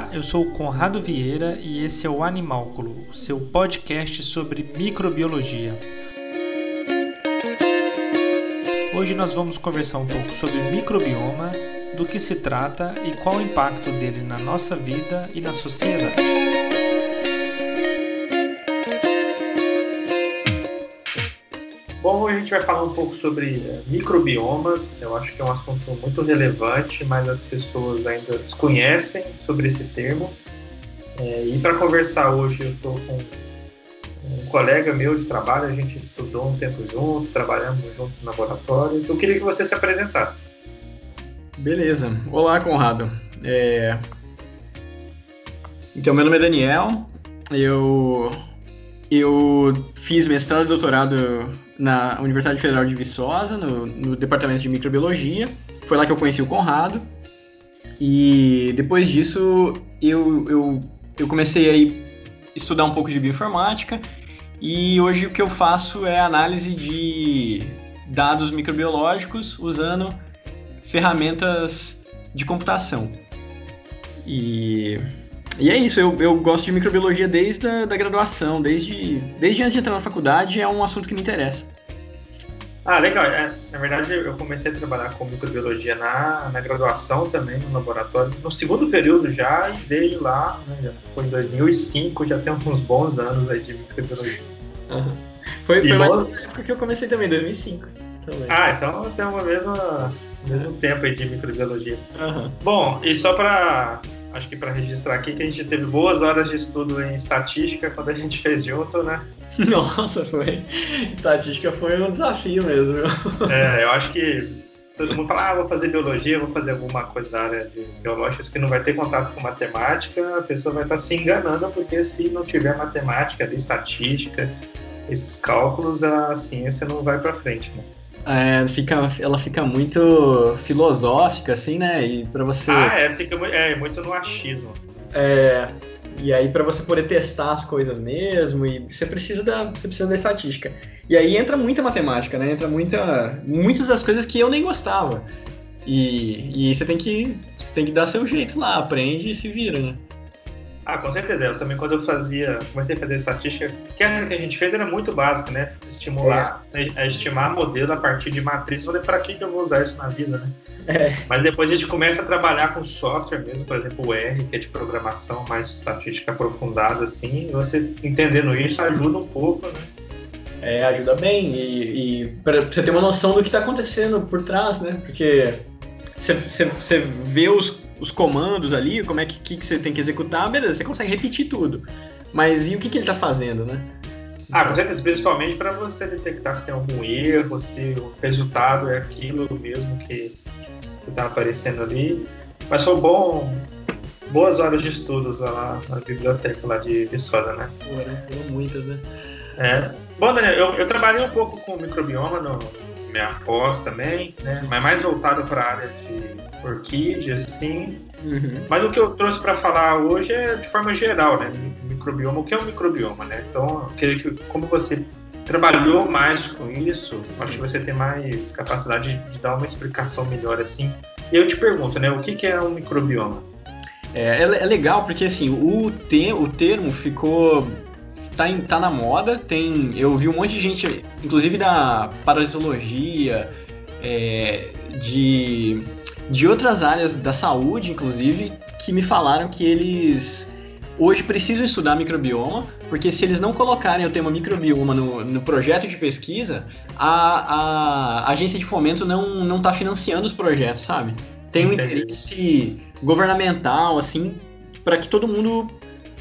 Olá, eu sou o Conrado Vieira e esse é o Animálculo, o seu podcast sobre microbiologia. Hoje nós vamos conversar um pouco sobre microbioma, do que se trata e qual o impacto dele na nossa vida e na sociedade. A gente vai falar um pouco sobre eh, microbiomas. Eu acho que é um assunto muito relevante, mas as pessoas ainda desconhecem sobre esse termo. É, e para conversar hoje, eu estou com um colega meu de trabalho, a gente estudou um tempo junto, trabalhamos juntos no laboratório. Eu queria que você se apresentasse. Beleza. Olá, Conrado. É... Então, meu nome é Daniel. Eu, eu fiz mestrado e doutorado na Universidade Federal de Viçosa, no, no departamento de microbiologia. Foi lá que eu conheci o Conrado. E depois disso, eu, eu, eu comecei a estudar um pouco de bioinformática. E hoje o que eu faço é análise de dados microbiológicos usando ferramentas de computação. E, e é isso, eu, eu gosto de microbiologia desde a da graduação, desde, desde antes de entrar na faculdade, é um assunto que me interessa. Ah, legal. É, na verdade, eu comecei a trabalhar com microbiologia na, na graduação também, no laboratório, no segundo período já, e desde lá, né, foi em 2005, já tem uns bons anos aí de microbiologia. Uhum. Foi, foi mais na época que eu comecei também, 2005. Também. Ah, então tem uma mesma mesmo tempo aí de microbiologia. Uhum. Bom, e só para acho que para registrar aqui que a gente teve boas horas de estudo em estatística quando a gente fez junto, né? Nossa, foi. Estatística foi um desafio mesmo. É, eu acho que todo mundo fala, ah, vou fazer biologia, vou fazer alguma coisa da área de biológicas que não vai ter contato com matemática, a pessoa vai estar se enganando, porque se não tiver matemática, de estatística, esses cálculos, a ciência não vai para frente, né? É, fica, ela fica muito filosófica, assim, né? E para você. Ah, é, fica é, muito no achismo. É. E aí, para você poder testar as coisas mesmo, e você precisa da, você precisa da estatística. E aí entra muita matemática, né? Entra muita, muitas das coisas que eu nem gostava. E, e você tem que você tem que dar seu jeito lá, aprende e se vira, né? Ah, com certeza. Eu também, quando eu fazia, comecei a fazer estatística, que essa que a gente fez era muito básica, né? Estimular, é. Né, estimar modelo a partir de matriz. Falei, para que, que eu vou usar isso na vida, né? É. Mas depois a gente começa a trabalhar com software mesmo, por exemplo, o R, que é de programação mais estatística aprofundada, assim. E você entendendo isso ajuda um pouco, né? É, ajuda bem. E, e para você ter uma noção do que está acontecendo por trás, né? Porque você vê os os comandos ali, como é que, que, que, você tem que executar, beleza, você consegue repetir tudo. Mas e o que, que ele está fazendo, né? Ah, com certeza, principalmente para você detectar se tem algum erro, se o resultado é aquilo mesmo que está aparecendo ali. Mas foi bom, boas horas de estudos lá na biblioteca lá de Viçosa, né? Foram muitas, né? É. Bom, Daniel, eu, eu trabalhei um pouco com microbioma no minha pós também, né? Mas mais voltado para a área de orquídeas, sim. Uhum. Mas o que eu trouxe para falar hoje é de forma geral, né? Microbioma, o que é um microbioma, né? Então, eu queria que, como você trabalhou mais com isso, acho que você tem mais capacidade de, de dar uma explicação melhor assim. E eu te pergunto, né? O que, que é um microbioma? É, é, é legal porque assim o, te, o termo ficou tá, em, tá na moda, tem. Eu vi um monte de gente, inclusive da parasitologia, é, de de outras áreas da saúde, inclusive, que me falaram que eles hoje precisam estudar microbioma, porque se eles não colocarem o tema microbioma no, no projeto de pesquisa, a, a agência de fomento não está financiando os projetos, sabe? Tem um interesse governamental, assim, para que todo mundo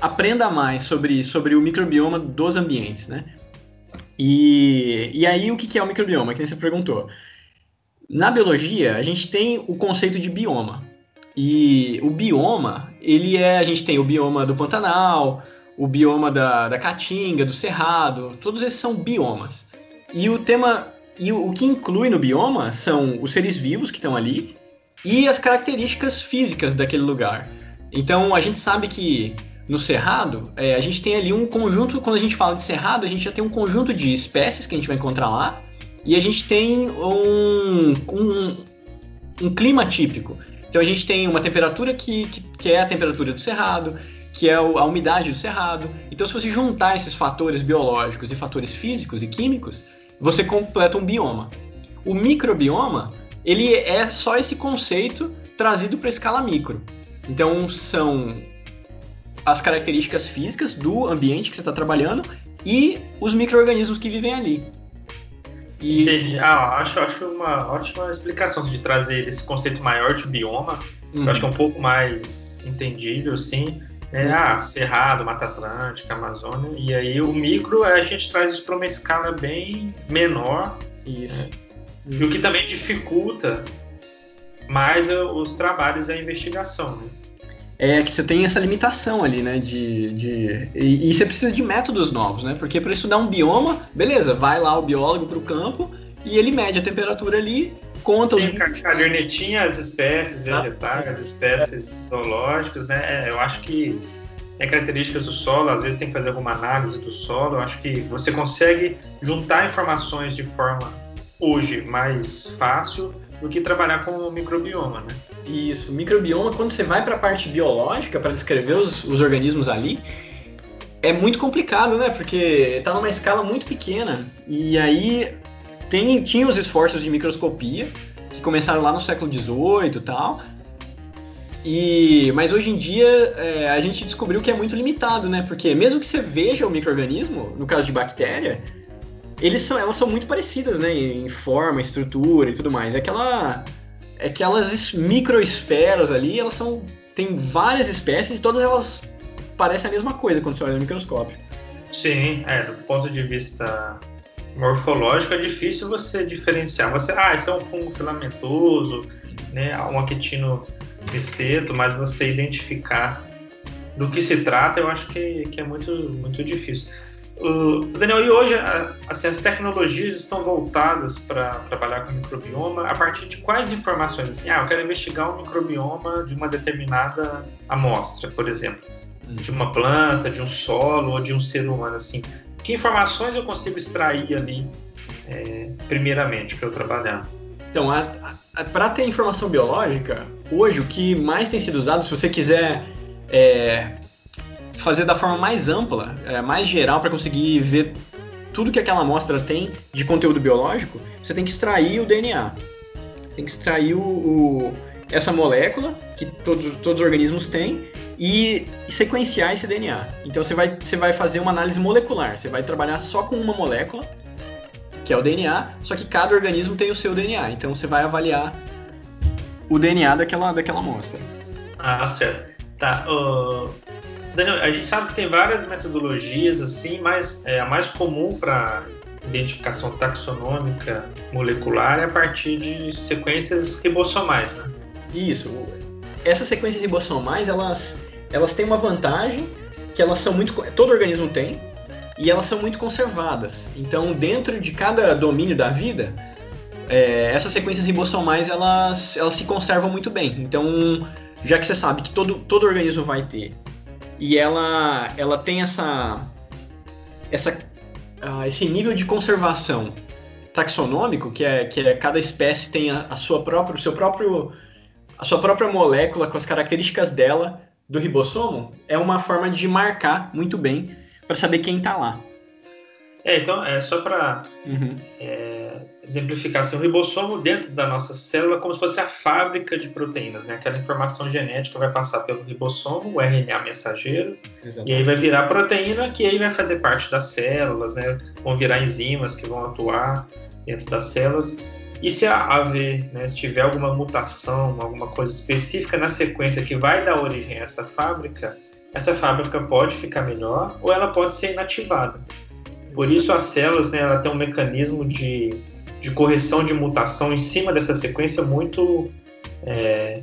aprenda mais sobre, sobre o microbioma dos ambientes, né? E, e aí, o que é o microbioma? Que você perguntou. Na biologia, a gente tem o conceito de bioma. E o bioma, ele é. A gente tem o bioma do Pantanal, o bioma da, da Caatinga, do Cerrado, todos esses são biomas. E o tema. E o, o que inclui no bioma são os seres vivos que estão ali e as características físicas daquele lugar. Então a gente sabe que no cerrado, é, a gente tem ali um conjunto, quando a gente fala de cerrado, a gente já tem um conjunto de espécies que a gente vai encontrar lá, e a gente tem um, um, um clima típico. Então a gente tem uma temperatura que, que, que é a temperatura do cerrado, que é a umidade do cerrado. Então, se você juntar esses fatores biológicos e fatores físicos e químicos, você completa um bioma. O microbioma, ele é só esse conceito trazido para a escala micro. Então, são as características físicas do ambiente que você está trabalhando e os micro-organismos que vivem ali. E... Entendi. Ah, acho, acho uma ótima explicação de trazer esse conceito maior de bioma. Uhum. Eu acho que é um pouco mais entendível, sim. É, uhum. ah, Cerrado, Mata Atlântica, Amazônia. E aí o micro, a gente traz isso para uma escala bem menor. Isso. Uhum. E o que também dificulta mais os trabalhos e a investigação, né? É que você tem essa limitação ali, né? De, de... E, e você precisa de métodos novos, né? Porque para estudar um bioma, beleza, vai lá o biólogo para o campo e ele mede a temperatura ali, conta Sim, os... cadernetinha as espécies vegetais, ah, as espécies zoológicas, né? É, eu acho que é características do solo, às vezes tem que fazer alguma análise do solo. Eu acho que você consegue juntar informações de forma hoje mais fácil do que trabalhar com o microbioma, né? Isso, microbioma, quando você vai para a parte biológica, para descrever os, os organismos ali, é muito complicado, né? Porque está numa escala muito pequena. E aí tem, tinha os esforços de microscopia, que começaram lá no século XVIII e tal. E, mas hoje em dia é, a gente descobriu que é muito limitado, né? Porque mesmo que você veja o microorganismo, no caso de bactéria, eles são, elas são muito parecidas, né? Em forma, estrutura e tudo mais. É aquela aquelas microesferas ali, elas são. Tem várias espécies e todas elas parecem a mesma coisa quando você olha no microscópio. Sim, é, do ponto de vista morfológico é difícil você diferenciar. Você, ah, esse é um fungo filamentoso, né, um actino miceto, mas você identificar do que se trata, eu acho que, que é muito, muito difícil. Uh, Daniel, e hoje assim, as tecnologias estão voltadas para trabalhar com microbioma a partir de quais informações? Assim, ah, eu quero investigar um microbioma de uma determinada amostra, por exemplo, de uma planta, de um solo ou de um ser humano. Assim, que informações eu consigo extrair ali, é, primeiramente, para eu trabalhar? Então, para ter informação biológica, hoje o que mais tem sido usado, se você quiser é, fazer da forma mais ampla, é, mais geral, para conseguir ver tudo que aquela amostra tem de conteúdo biológico, você tem que extrair o DNA. Você tem que extrair o, o essa molécula que todos, todos os organismos têm e sequenciar esse DNA. Então você vai, você vai fazer uma análise molecular, você vai trabalhar só com uma molécula, que é o DNA, só que cada organismo tem o seu DNA. Então você vai avaliar o DNA daquela, daquela amostra. Ah, certo. Tá. Uh, Daniel, a gente sabe que tem várias metodologias assim, mas é, a mais comum para identificação taxonômica molecular é a partir de sequências ribossomais, né? Isso. Essas sequências ribossomais, elas, elas têm uma vantagem que elas são muito... Todo organismo tem, e elas são muito conservadas. Então, dentro de cada domínio da vida, é, essas sequências ribossomais, elas, elas se conservam muito bem. Então, já que você sabe que todo, todo organismo vai ter e ela, ela tem essa, essa, uh, esse nível de conservação taxonômico, que é que é, cada espécie tem a, a sua própria, o seu próprio, a sua própria molécula com as características dela do ribossomo, é uma forma de marcar muito bem para saber quem está lá. É, então, é só para uhum. é, exemplificar, assim, o ribossomo dentro da nossa célula é como se fosse a fábrica de proteínas, né? Aquela informação genética vai passar pelo ribossomo, o RNA mensageiro, Exatamente. e aí vai virar proteína que aí vai fazer parte das células, né? Vão virar enzimas que vão atuar dentro das células. E se haver, né, se tiver alguma mutação, alguma coisa específica na sequência que vai dar origem a essa fábrica, essa fábrica pode ficar melhor ou ela pode ser inativada. Por isso as células, né, ela tem um mecanismo de, de correção de mutação em cima dessa sequência muito é,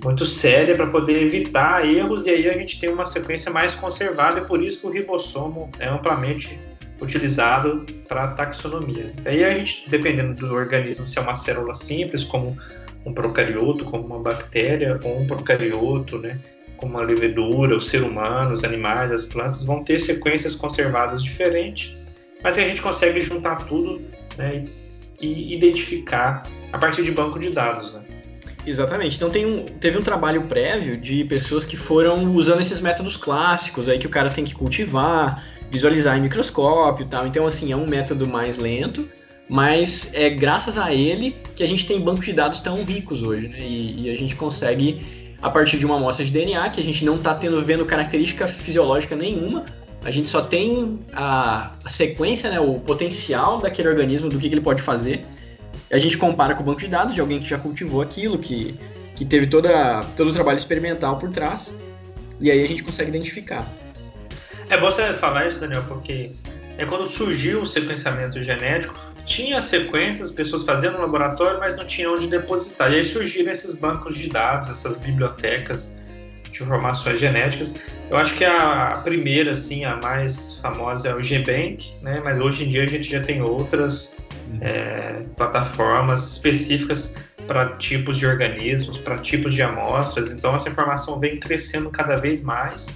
muito séria para poder evitar erros e aí a gente tem uma sequência mais conservada e por isso que o ribossomo é amplamente utilizado para taxonomia. Aí a gente, dependendo do organismo, se é uma célula simples, como um procarioto, como uma bactéria, ou um procarioto, né, como a levedura, o ser humano, os animais, as plantas, vão ter sequências conservadas diferentes mas a gente consegue juntar tudo né, e identificar a partir de banco de dados. Né? Exatamente. Então tem um, teve um trabalho prévio de pessoas que foram usando esses métodos clássicos aí que o cara tem que cultivar, visualizar em microscópio e tal. Então, assim, é um método mais lento, mas é graças a ele que a gente tem bancos de dados tão ricos hoje, né? E, e a gente consegue, a partir de uma amostra de DNA, que a gente não está tendo vendo característica fisiológica nenhuma, a gente só tem a, a sequência, né, o potencial daquele organismo, do que, que ele pode fazer. A gente compara com o banco de dados de alguém que já cultivou aquilo, que, que teve toda, todo o trabalho experimental por trás, e aí a gente consegue identificar. É bom você falar isso, Daniel, porque é quando surgiu o sequenciamento genético, tinha sequências, pessoas fazendo no laboratório, mas não tinham onde depositar. E aí surgiram esses bancos de dados, essas bibliotecas de informações genéticas. Eu acho que a primeira, assim, a mais famosa é o GBank, né? Mas hoje em dia a gente já tem outras uhum. é, plataformas específicas para tipos de organismos, para tipos de amostras. Então essa informação vem crescendo cada vez mais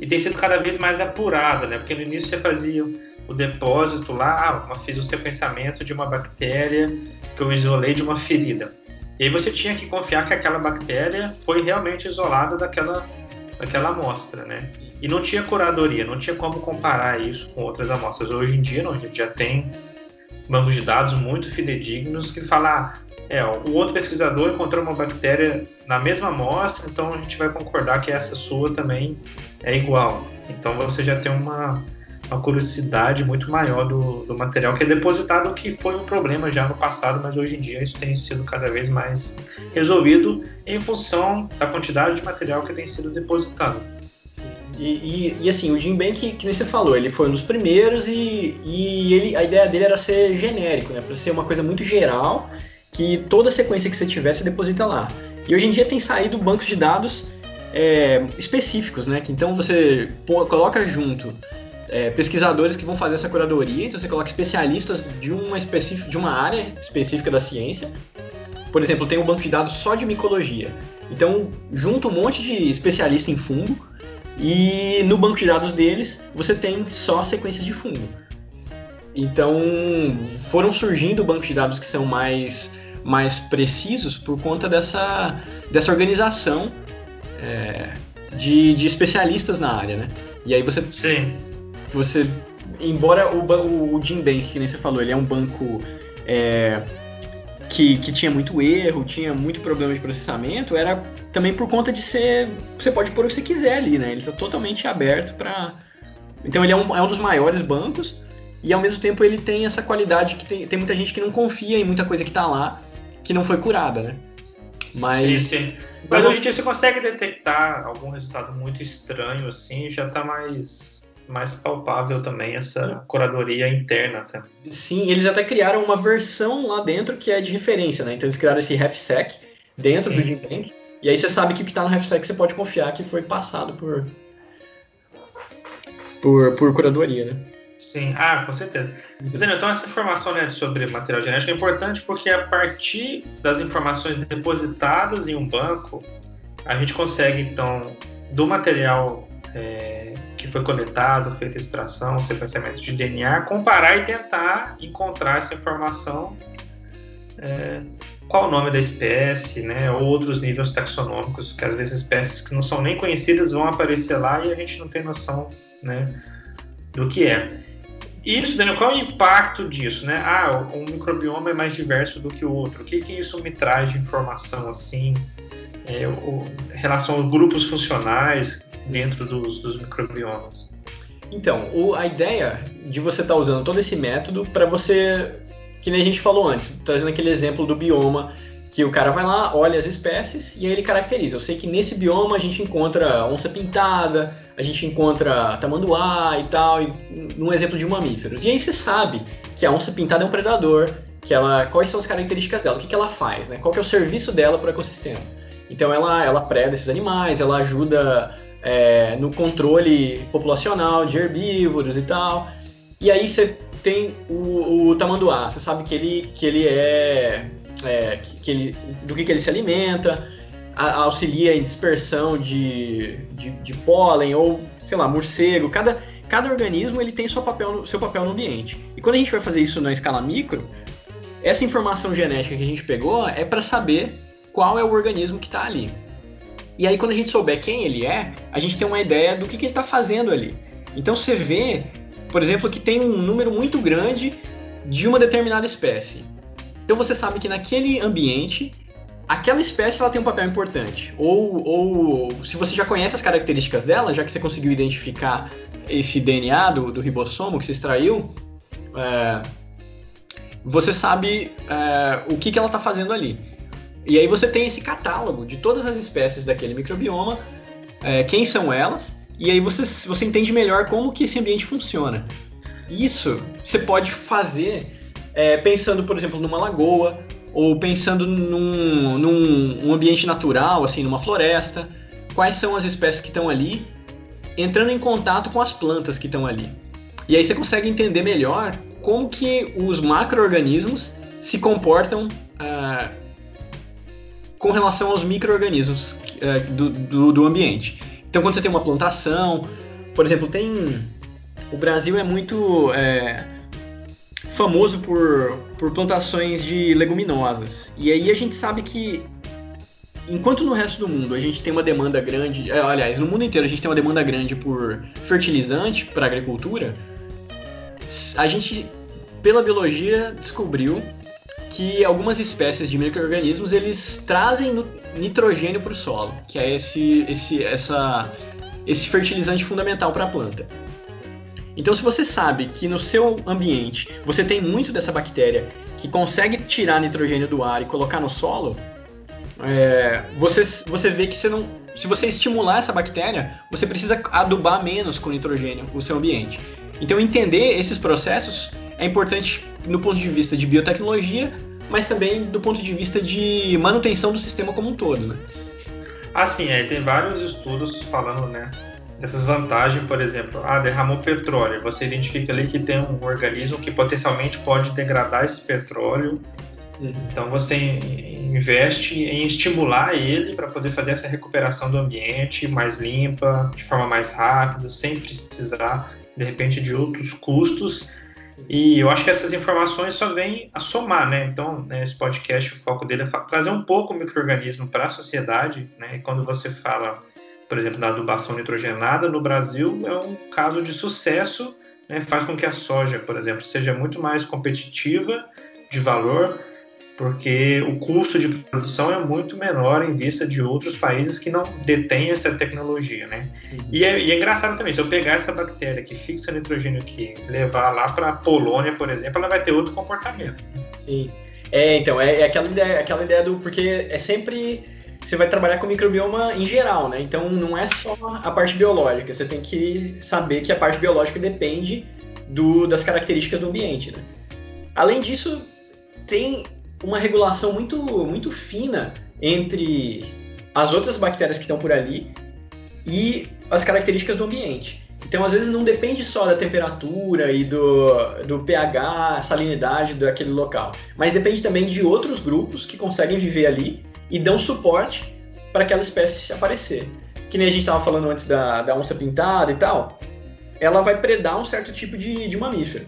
e tem sido cada vez mais apurada, né? Porque no início você fazia o depósito lá, ah, fiz o sequenciamento de uma bactéria que eu isolei de uma ferida. E aí você tinha que confiar que aquela bactéria foi realmente isolada daquela, daquela amostra, né? E não tinha curadoria, não tinha como comparar isso com outras amostras. Hoje em dia, não, a gente já tem bancos de dados muito fidedignos que falam, ah, é, o outro pesquisador encontrou uma bactéria na mesma amostra, então a gente vai concordar que essa sua também é igual. Então você já tem uma, uma curiosidade muito maior do, do material que é depositado, que foi um problema já no passado, mas hoje em dia isso tem sido cada vez mais resolvido em função da quantidade de material que tem sido depositado. E, e, e, assim, o Jim Bank, que nem você falou, ele foi um dos primeiros e, e ele, a ideia dele era ser genérico, né? Para ser uma coisa muito geral que toda sequência que você tiver, você deposita lá. E hoje em dia tem saído bancos de dados é, específicos, né? Que então você coloca junto é, pesquisadores que vão fazer essa curadoria, então você coloca especialistas de uma, específica, de uma área específica da ciência. Por exemplo, tem um banco de dados só de micologia. Então, junta um monte de especialista em fungo e no banco de dados deles você tem só sequências de fungo. Então, foram surgindo bancos de dados que são mais mais precisos por conta dessa, dessa organização é, de, de especialistas na área, né? E aí você. Sim. Você. Embora o, o, Jim Bank, que nem você falou, ele é um banco é, que, que tinha muito erro, tinha muito problema de processamento, era também por conta de ser. Você pode pôr o que você quiser ali, né? Ele está totalmente aberto para. Então ele é um, é um dos maiores bancos. E ao mesmo tempo ele tem essa qualidade que tem, tem muita gente que não confia em muita coisa que está lá que não foi curada, né? Mas. Sim, sim. Mas hoje em dia você consegue detectar algum resultado muito estranho, assim, já tá mais, mais palpável também essa curadoria interna. Tá? Sim, eles até criaram uma versão lá dentro que é de referência, né? Então eles criaram esse RefSec dentro sim, do Gbank. E aí você sabe que o que está no RefSec você pode confiar que foi passado por, por, por curadoria, né? Sim, ah, com certeza. Daniel, então essa informação né, sobre material genético é importante porque a partir das informações depositadas em um banco, a gente consegue então do material é, que foi coletado, feita extração, sequenciamento de DNA, comparar e tentar encontrar essa informação, é, qual o nome da espécie, né, ou outros níveis taxonômicos, que às vezes espécies que não são nem conhecidas vão aparecer lá e a gente não tem noção, né, do que é. Isso, Daniel, qual é o impacto disso, né? Ah, um microbioma é mais diverso do que o outro. O que, que isso me traz de informação, assim, é, o, relação aos grupos funcionais dentro dos, dos microbiomas? Então, o, a ideia de você estar tá usando todo esse método para você, que nem a gente falou antes, trazendo aquele exemplo do bioma que o cara vai lá, olha as espécies e aí ele caracteriza. Eu sei que nesse bioma a gente encontra onça pintada, a gente encontra tamanduá e tal, e, num exemplo de mamíferos. E aí você sabe que a onça pintada é um predador, que ela, quais são as características dela, o que, que ela faz, né? Qual é o serviço dela para o ecossistema. Então ela, ela preda esses animais, ela ajuda é, no controle populacional de herbívoros e tal. E aí você tem o, o tamanduá, você sabe que ele, que ele é é, que, ele, do que, que ele se alimenta, a, auxilia em dispersão de, de, de, pólen ou, sei lá, morcego. Cada, cada organismo ele tem seu papel, seu papel no ambiente. E quando a gente vai fazer isso na escala micro, essa informação genética que a gente pegou é para saber qual é o organismo que está ali. E aí, quando a gente souber quem ele é, a gente tem uma ideia do que, que ele está fazendo ali. Então, você vê, por exemplo, que tem um número muito grande de uma determinada espécie. Então, você sabe que naquele ambiente, aquela espécie ela tem um papel importante. Ou, ou se você já conhece as características dela, já que você conseguiu identificar esse DNA do, do ribossomo que você extraiu, é, você sabe é, o que, que ela está fazendo ali. E aí você tem esse catálogo de todas as espécies daquele microbioma, é, quem são elas, e aí você, você entende melhor como que esse ambiente funciona. Isso você pode fazer é, pensando, por exemplo, numa lagoa, ou pensando num, num um ambiente natural, assim, numa floresta. Quais são as espécies que estão ali, entrando em contato com as plantas que estão ali. E aí você consegue entender melhor como que os macro-organismos se comportam uh, com relação aos micro-organismos uh, do, do, do ambiente. Então, quando você tem uma plantação, por exemplo, tem. O Brasil é muito é, famoso por, por plantações de leguminosas. E aí a gente sabe que, enquanto no resto do mundo a gente tem uma demanda grande, é, aliás, no mundo inteiro a gente tem uma demanda grande por fertilizante para agricultura, a gente, pela biologia, descobriu que algumas espécies de micro-organismos eles trazem nitrogênio para o solo, que é esse, esse, essa, esse fertilizante fundamental para a planta. Então, se você sabe que no seu ambiente você tem muito dessa bactéria que consegue tirar nitrogênio do ar e colocar no solo, é, você, você vê que você não, se você estimular essa bactéria, você precisa adubar menos com nitrogênio o seu ambiente. Então, entender esses processos é importante no ponto de vista de biotecnologia, mas também do ponto de vista de manutenção do sistema como um todo, né? Assim, é, tem vários estudos falando, né, dessas vantagens, por exemplo, ah, derramou petróleo, você identifica ali que tem um organismo que potencialmente pode degradar esse petróleo, uhum. então você investe em estimular ele para poder fazer essa recuperação do ambiente mais limpa, de forma mais rápida, sem precisar de repente de outros custos e eu acho que essas informações só vêm a somar, né? Então, né, esse podcast, o foco dele é trazer um pouco o microorganismo para a sociedade, né? E quando você fala, por exemplo, da adubação nitrogenada no Brasil, é um caso de sucesso, né? Faz com que a soja, por exemplo, seja muito mais competitiva de valor, porque o custo de produção é muito menor em vista de outros países que não detêm essa tecnologia, né? E, é, e, é, engraçado também, se eu pegar essa bactéria que fixa nitrogênio aqui, levar lá para a Polônia, por exemplo, ela vai ter outro comportamento. Sim. É, então, é, é, aquela, ideia, aquela ideia do... Porque é sempre... Você vai trabalhar com microbioma em geral, né? Então, não é só a parte biológica. Você tem que saber que a parte biológica depende do, das características do ambiente, né? Além disso, tem uma regulação muito, muito fina entre as outras bactérias que estão por ali e as características do ambiente. Então, às vezes, não depende só da temperatura e do, do pH, salinidade daquele local, mas depende também de outros grupos que conseguem viver ali e dão suporte para aquela espécie aparecer. Que nem a gente estava falando antes da, da onça pintada e tal, ela vai predar um certo tipo de, de mamífero.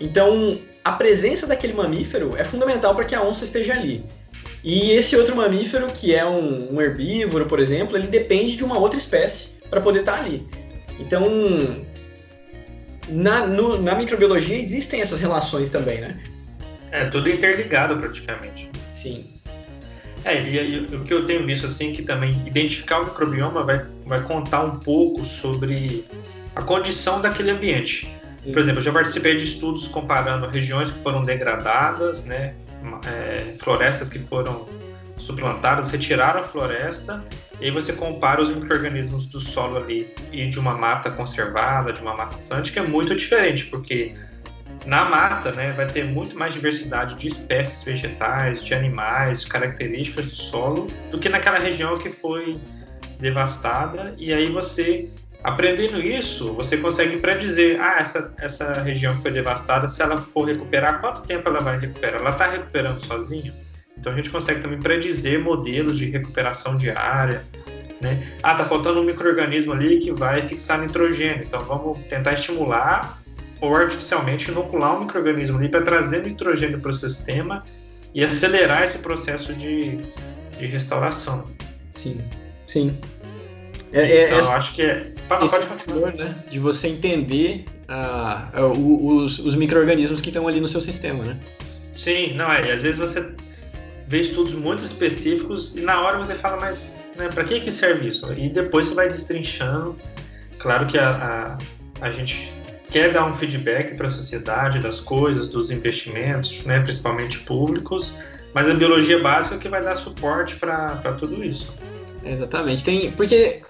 Então, a presença daquele mamífero é fundamental para que a onça esteja ali. E esse outro mamífero, que é um, um herbívoro, por exemplo, ele depende de uma outra espécie para poder estar ali. Então, na, no, na microbiologia existem essas relações também, né? É, tudo interligado praticamente. Sim. É, e, e, o que eu tenho visto assim que também identificar o microbioma vai, vai contar um pouco sobre a condição daquele ambiente. Por exemplo, eu já participei de estudos comparando regiões que foram degradadas, né, é, florestas que foram suplantadas, retiraram a floresta, e aí você compara os micro-organismos do solo ali e de uma mata conservada, de uma mata atlântica, é muito diferente, porque na mata né, vai ter muito mais diversidade de espécies vegetais, de animais, características do solo, do que naquela região que foi devastada, e aí você Aprendendo isso, você consegue predizer, ah, essa, essa região que foi devastada, se ela for recuperar, quanto tempo ela vai recuperar? Ela está recuperando sozinha? Então a gente consegue também predizer modelos de recuperação diária, né? Ah, tá faltando um microorganismo ali que vai fixar nitrogênio, então vamos tentar estimular ou artificialmente inocular um microorganismo ali para trazer nitrogênio para o sistema e acelerar esse processo de, de restauração. Sim, sim. É, é, então, eu acho que é. Pode, pode continuar. Né, de você entender uh, os, os micro-organismos que estão ali no seu sistema, né? Sim, não é. E às vezes você vê estudos muito específicos e na hora você fala, mas né, para que, que serve isso? E depois você vai destrinchando. Claro que a, a, a gente quer dar um feedback para a sociedade das coisas, dos investimentos, né, principalmente públicos, mas a biologia básica é que vai dar suporte para tudo isso. Exatamente. Tem, porque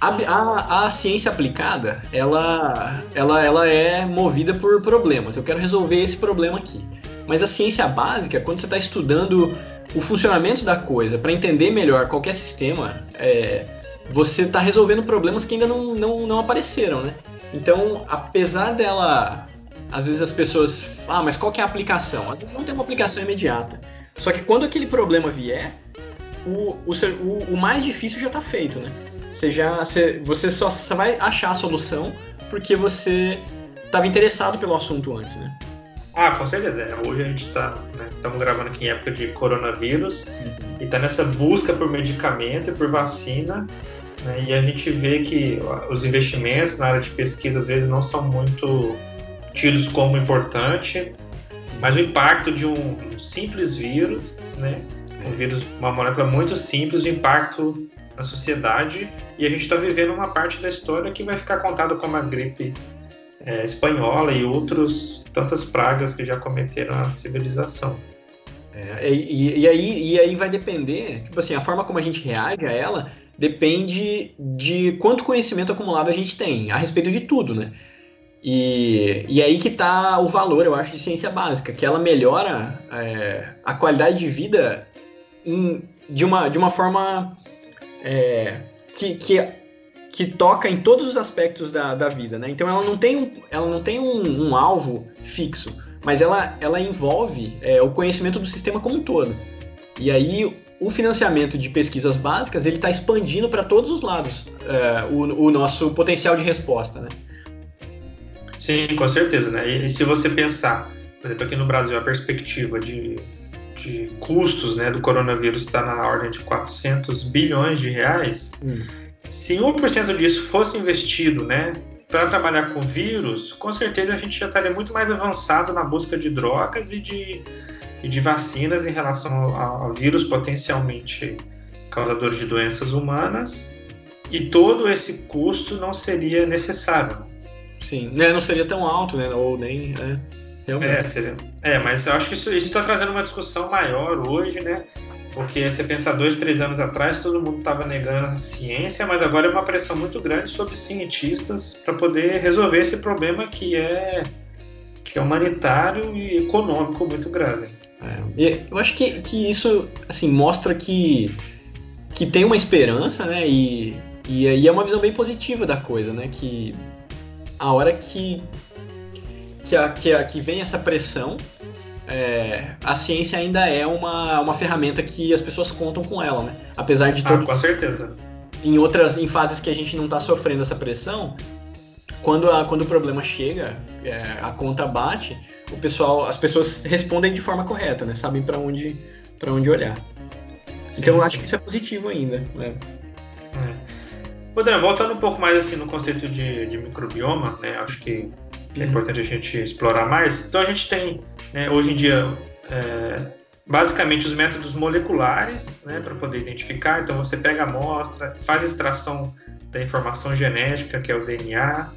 a, a, a, ciência aplicada, ela, ela, ela é movida por problemas. Eu quero resolver esse problema aqui. Mas a ciência básica, quando você está estudando o funcionamento da coisa para entender melhor qualquer sistema, é, você está resolvendo problemas que ainda não, não, não apareceram, né? Então, apesar dela, às vezes as pessoas, ah, mas qual que é a aplicação? Às vezes não tem uma aplicação imediata. Só que quando aquele problema vier, o, o, o, mais difícil já está feito, né? Você já, você, você só, só vai achar a solução porque você estava interessado pelo assunto antes, né? Ah, com certeza. É, hoje a gente está, né, gravando aqui em época de coronavírus uhum. e está nessa busca por medicamento e por vacina. Né, e a gente vê que os investimentos na área de pesquisa às vezes não são muito tidos como importante, mas o impacto de um simples vírus, né, um vírus, uma molécula muito simples, o impacto na sociedade e a gente está vivendo uma parte da história que vai ficar contada como a gripe é, espanhola e outros tantas pragas que já cometeram a civilização. É, e, e, aí, e aí vai depender, tipo assim, a forma como a gente reage a ela depende de quanto conhecimento acumulado a gente tem a respeito de tudo, né? E, e aí que está o valor, eu acho, de ciência básica, que ela melhora é, a qualidade de vida em, de, uma, de uma forma é, que, que que toca em todos os aspectos da, da vida, né? Então ela não tem um, ela não tem um, um alvo fixo, mas ela, ela envolve é, o conhecimento do sistema como um todo. E aí o financiamento de pesquisas básicas ele está expandindo para todos os lados é, o, o nosso potencial de resposta, né? Sim, com certeza, né? E, e, se você pensar, por exemplo, aqui no Brasil a perspectiva de, de custos, né, do coronavírus está na ordem de 400 bilhões de reais. Hum se 1% disso fosse investido, né, para trabalhar com vírus, com certeza a gente já estaria muito mais avançado na busca de drogas e de, e de vacinas em relação a, a vírus potencialmente causadores de doenças humanas, e todo esse custo não seria necessário. Sim, né, não seria tão alto, né, ou nem... É, realmente. É, seria, é, mas eu acho que isso está trazendo uma discussão maior hoje, né? Porque você pensa dois, três anos atrás, todo mundo estava negando a ciência, mas agora é uma pressão muito grande sobre cientistas para poder resolver esse problema que é que é humanitário e econômico muito grave. É, eu acho que, que isso assim mostra que que tem uma esperança, né? E, e aí é uma visão bem positiva da coisa, né? Que a hora que que, a, que, a, que vem essa pressão é, a ciência ainda é uma, uma ferramenta que as pessoas contam com ela, né? Apesar de ah, com certeza. Em outras, em fases que a gente não está sofrendo essa pressão, quando, a, quando o problema chega, é, a conta bate, o pessoal, as pessoas respondem de forma correta, né? Sabem para onde, onde olhar. Sim, então eu sim. acho que isso é positivo ainda. Né? É. voltando um pouco mais assim no conceito de, de microbioma, né? Acho que é uhum. importante a gente explorar mais. Então a gente tem né, hoje em dia, é, basicamente os métodos moleculares, né, para poder identificar. Então você pega a amostra, faz a extração da informação genética, que é o DNA,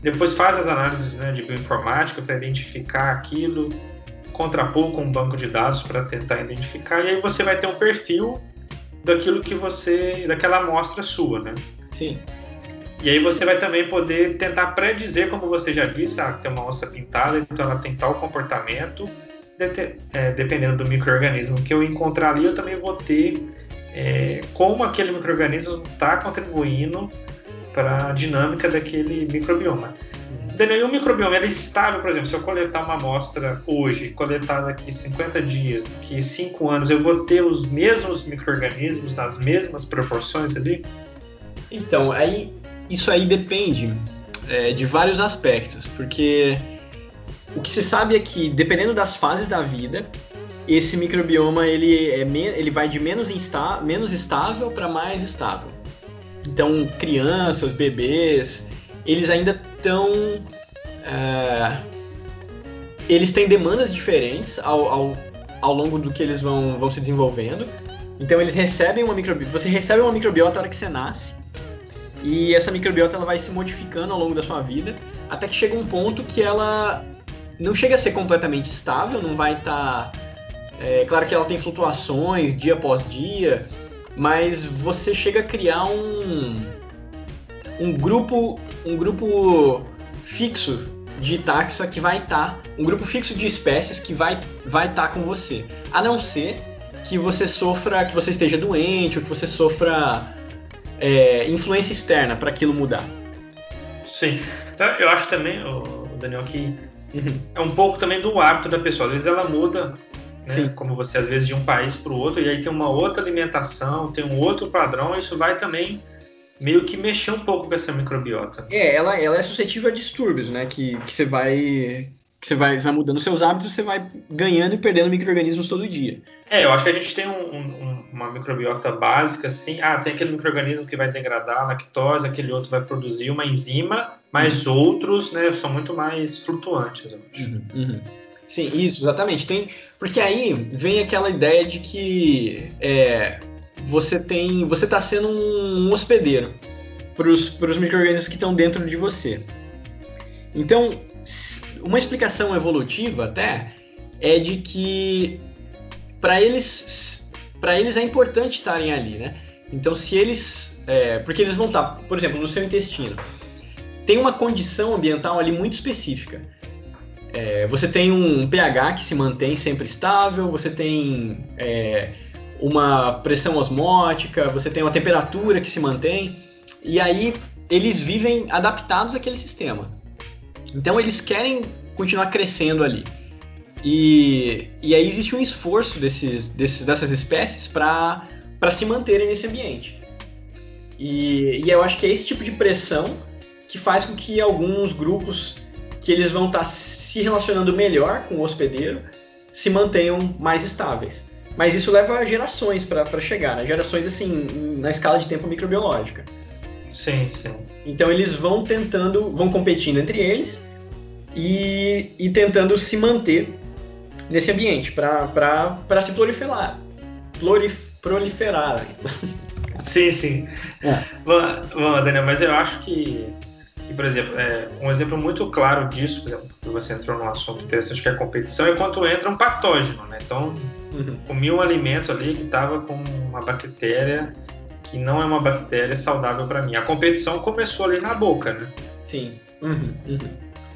depois faz as análises né, de bioinformática para identificar aquilo, contrapor com um banco de dados para tentar identificar, e aí você vai ter um perfil daquilo que você, daquela amostra sua, né? Sim. E aí você vai também poder tentar predizer, como você já disse, ah, tem uma onça pintada, então ela tem tal comportamento, é, dependendo do microorganismo que eu encontrar ali, eu também vou ter é, como aquele microorganismo está contribuindo para a dinâmica daquele microbioma. Daniel, o microbioma é estável, por exemplo, se eu coletar uma amostra hoje, coletar daqui 50 dias, daqui 5 anos, eu vou ter os mesmos microorganismos nas mesmas proporções ali? Então, aí isso aí depende é, de vários aspectos, porque o que se sabe é que, dependendo das fases da vida, esse microbioma ele, é ele vai de menos, insta, menos estável para mais estável. Então, crianças, bebês, eles ainda estão. É, eles têm demandas diferentes ao, ao, ao longo do que eles vão, vão se desenvolvendo. Então, eles recebem uma microbiota. Você recebe uma microbiota na hora que você nasce. E essa microbiota ela vai se modificando ao longo da sua vida, até que chega um ponto que ela não chega a ser completamente estável, não vai estar. Tá, é, claro que ela tem flutuações dia após dia, mas você chega a criar um, um grupo um grupo fixo de taxa que vai estar, tá, um grupo fixo de espécies que vai vai estar tá com você, a não ser que você sofra, que você esteja doente ou que você sofra é, influência externa para aquilo mudar. Sim, eu acho também, Daniel, que uhum. é um pouco também do hábito da pessoa. Às vezes ela muda, né? como você, às vezes, de um país para o outro, e aí tem uma outra alimentação, tem um outro padrão, isso vai também meio que mexer um pouco com essa microbiota. É, ela, ela é suscetível a distúrbios, né? Que, que você vai que você vai, vai mudando seus hábitos, você vai ganhando e perdendo micro-organismos todo dia. É, eu acho que a gente tem um, um, uma microbiota básica, assim, ah, tem aquele microorganismo que vai degradar a lactose, aquele outro vai produzir uma enzima, mas uhum. outros, né, são muito mais flutuantes. Uhum, uhum. Sim, isso, exatamente. Tem, porque aí vem aquela ideia de que é, você tem, você está sendo um hospedeiro para os micro-organismos que estão dentro de você. Então, uma explicação evolutiva até é de que para eles para eles é importante estarem ali, né? Então se eles é, porque eles vão estar, tá, por exemplo, no seu intestino tem uma condição ambiental ali muito específica. É, você tem um pH que se mantém sempre estável, você tem é, uma pressão osmótica, você tem uma temperatura que se mantém, e aí eles vivem adaptados àquele sistema. Então eles querem continuar crescendo ali. E, e aí existe um esforço desses, desses dessas espécies para se manterem nesse ambiente. E, e eu acho que é esse tipo de pressão que faz com que alguns grupos que eles vão estar tá se relacionando melhor com o hospedeiro se mantenham mais estáveis. Mas isso leva gerações para chegar, né? gerações assim, na escala de tempo microbiológica. Sim, sim. Então eles vão tentando, vão competindo entre eles e, e tentando se manter nesse ambiente para se proliferar. Prolif, proliferar. Sim, sim. É. Bom, bom, Daniel, mas eu acho que, que por exemplo, é, um exemplo muito claro disso, por exemplo, que você entrou num assunto interessante que é a competição, é quando entra um patógeno, né? Então, uhum. comi um alimento ali que estava com uma bactéria que não é uma bactéria saudável para mim. A competição começou ali na boca, né? Sim. Uhum, uhum.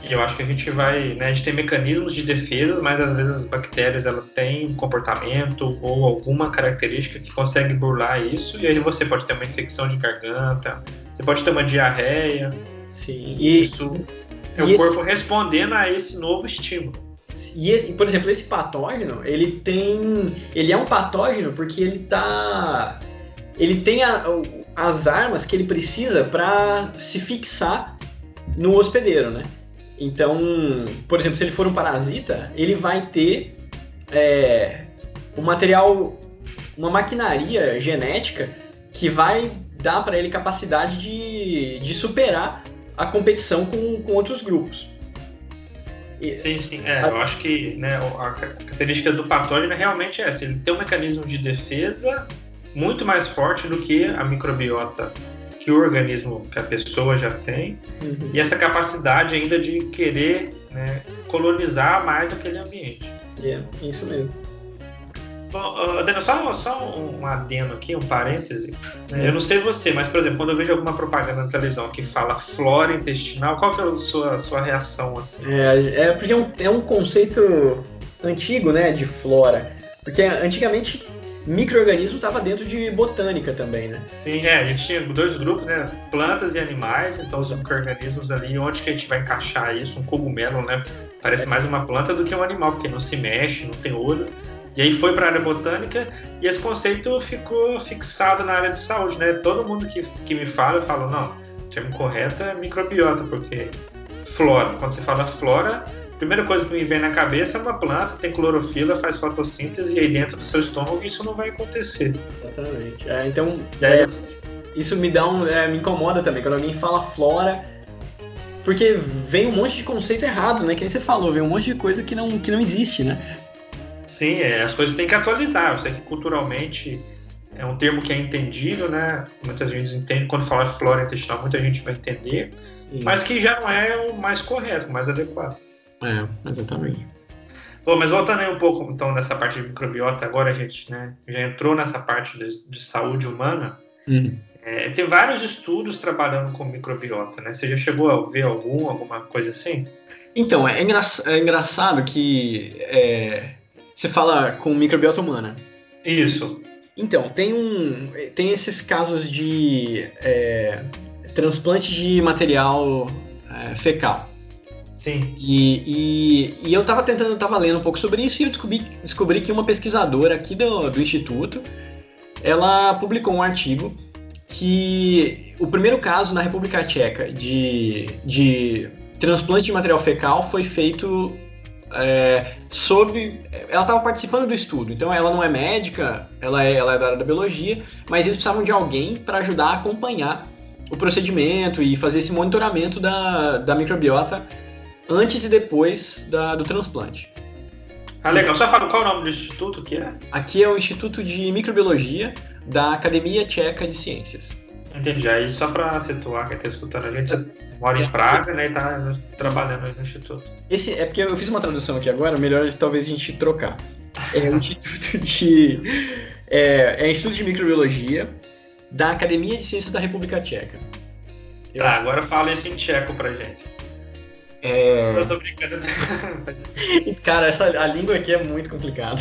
E eu acho que a gente vai, né, a gente tem mecanismos de defesa, mas às vezes as bactérias ela têm um comportamento ou alguma característica que consegue burlar isso, e aí você pode ter uma infecção de garganta, você pode ter uma diarreia. Sim. E isso é o corpo esse... respondendo a esse novo estímulo. E esse, por exemplo, esse patógeno, ele tem, ele é um patógeno porque ele tá ele tem a, as armas que ele precisa para se fixar no hospedeiro, né? Então, por exemplo, se ele for um parasita, ele vai ter é, um material, uma maquinaria genética que vai dar para ele capacidade de, de superar a competição com, com outros grupos. Sim, sim. É, a... eu acho que né, a característica do patógeno é realmente é essa. Ele tem um mecanismo de defesa muito mais forte do que a microbiota que o organismo, que a pessoa já tem, uhum. e essa capacidade ainda de querer né, colonizar mais aquele ambiente. É, yeah, isso mesmo. Bom, uh, só, só um adendo aqui, um parêntese. Né? Eu não sei você, mas, por exemplo, quando eu vejo alguma propaganda na televisão que fala flora intestinal, qual que é a sua, sua reação? Assim? É, é porque é um, é um conceito antigo, né, de flora. Porque antigamente microorganismo estava dentro de botânica também, né? Sim, é, a gente tinha dois grupos, né? Plantas e animais, então os microorganismos ali, onde que a gente vai encaixar isso? Um cogumelo, né? Parece mais uma planta do que um animal, porque não se mexe, não tem olho. E aí foi para a área botânica e esse conceito ficou fixado na área de saúde, né? Todo mundo que, que me fala, eu falo, não, o termo correto é microbiota, porque flora, quando você fala flora, primeira coisa que me vem na cabeça é uma planta, tem clorofila, faz fotossíntese e aí dentro do seu estômago isso não vai acontecer. Exatamente. É, então, é, isso me dá um. É, me incomoda também. Quando alguém fala flora, porque vem um monte de conceito errado, né? Que nem você falou, vem um monte de coisa que não, que não existe, né? Sim, é, as coisas têm que atualizar. Eu sei que culturalmente é um termo que é entendível, né? Muita gente entende. Quando fala de flora intestinal, muita gente vai entender. Sim. Mas que já não é o mais correto, o mais adequado. É, exatamente. Bom, mas voltando aí um pouco, então, nessa parte de microbiota, agora a gente né, já entrou nessa parte de, de saúde humana. Uhum. É, tem vários estudos trabalhando com microbiota, né? Você já chegou a ver algum, alguma coisa assim? Então, é, engra é engraçado que é, você fala com microbiota humana. Isso. Então, tem um. Tem esses casos de é, transplante de material é, fecal. Sim. E, e, e, eu tava tentando, tava lendo um pouco sobre isso e eu descobri, descobri que uma pesquisadora aqui do, do Instituto, ela publicou um artigo que o primeiro caso na República Tcheca de, de transplante de material fecal foi feito é, sob. Ela estava participando do estudo, então ela não é médica, ela é, ela é da área da biologia, mas eles precisavam de alguém para ajudar a acompanhar o procedimento e fazer esse monitoramento da, da microbiota antes e depois da, do transplante. Ah, legal. Só fala qual é o nome do instituto que é? Aqui é o Instituto de Microbiologia da Academia Tcheca de Ciências. Entendi. Aí só para situar quem está escutando a gente, mora em Praga, né, e está trabalhando no instituto. Esse é porque eu fiz uma tradução aqui agora, melhor talvez a gente trocar. É o Instituto de é, é Instituto de Microbiologia da Academia de Ciências da República Tcheca. Eu tá, agora fala isso em tcheco pra gente. É... Eu tô brincando. Cara, essa, a língua aqui é muito complicada.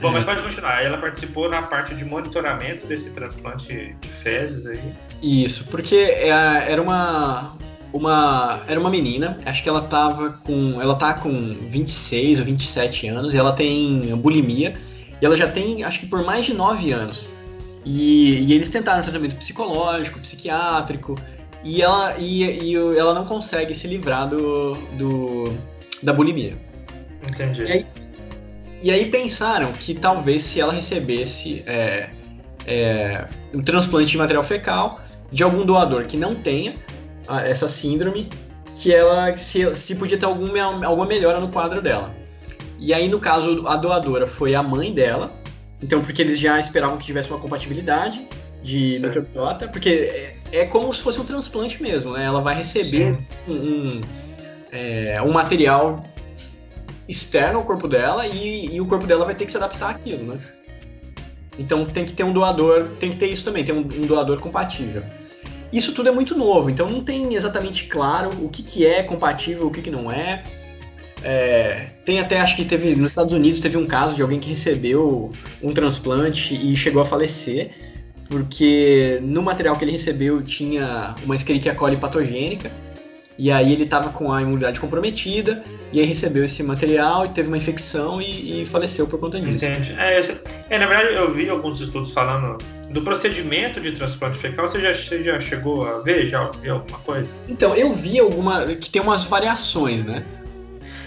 Bom, mas pode continuar. Ela participou na parte de monitoramento desse transplante de fezes aí. Isso, porque é, era uma, uma era uma menina, acho que ela tava com, ela tá com 26 ou 27 anos, e ela tem bulimia, e ela já tem, acho que por mais de 9 anos. E, e eles tentaram tratamento psicológico, psiquiátrico, e ela, e, e ela não consegue se livrar do, do da bulimia. Entendi. E aí, e aí pensaram que talvez se ela recebesse é, é, um transplante de material fecal de algum doador que não tenha essa síndrome, que ela se, se podia ter alguma, alguma melhora no quadro dela. E aí, no caso, a doadora foi a mãe dela, então porque eles já esperavam que tivesse uma compatibilidade de microbiota, porque é, como se fosse um transplante mesmo, né? Ela vai receber um, um, é, um material externo ao corpo dela e, e, o corpo dela vai ter que se adaptar àquilo, né? Então tem que ter um doador, tem que ter isso também, tem um, um doador compatível. Isso tudo é muito novo, então não tem exatamente claro o que, que é compatível, o que, que não é. é. Tem até, acho que teve, nos Estados Unidos teve um caso de alguém que recebeu um transplante e chegou a falecer, porque no material que ele recebeu tinha uma Escherichia coli patogênica, e aí ele estava com a imunidade comprometida, e aí recebeu esse material e teve uma infecção e, e faleceu por conta disso. Entendi. É, é, na verdade, eu vi alguns estudos falando do procedimento de transplante fecal. Você já, você já chegou a ver? Já viu alguma coisa? Então, eu vi alguma. que tem umas variações, né?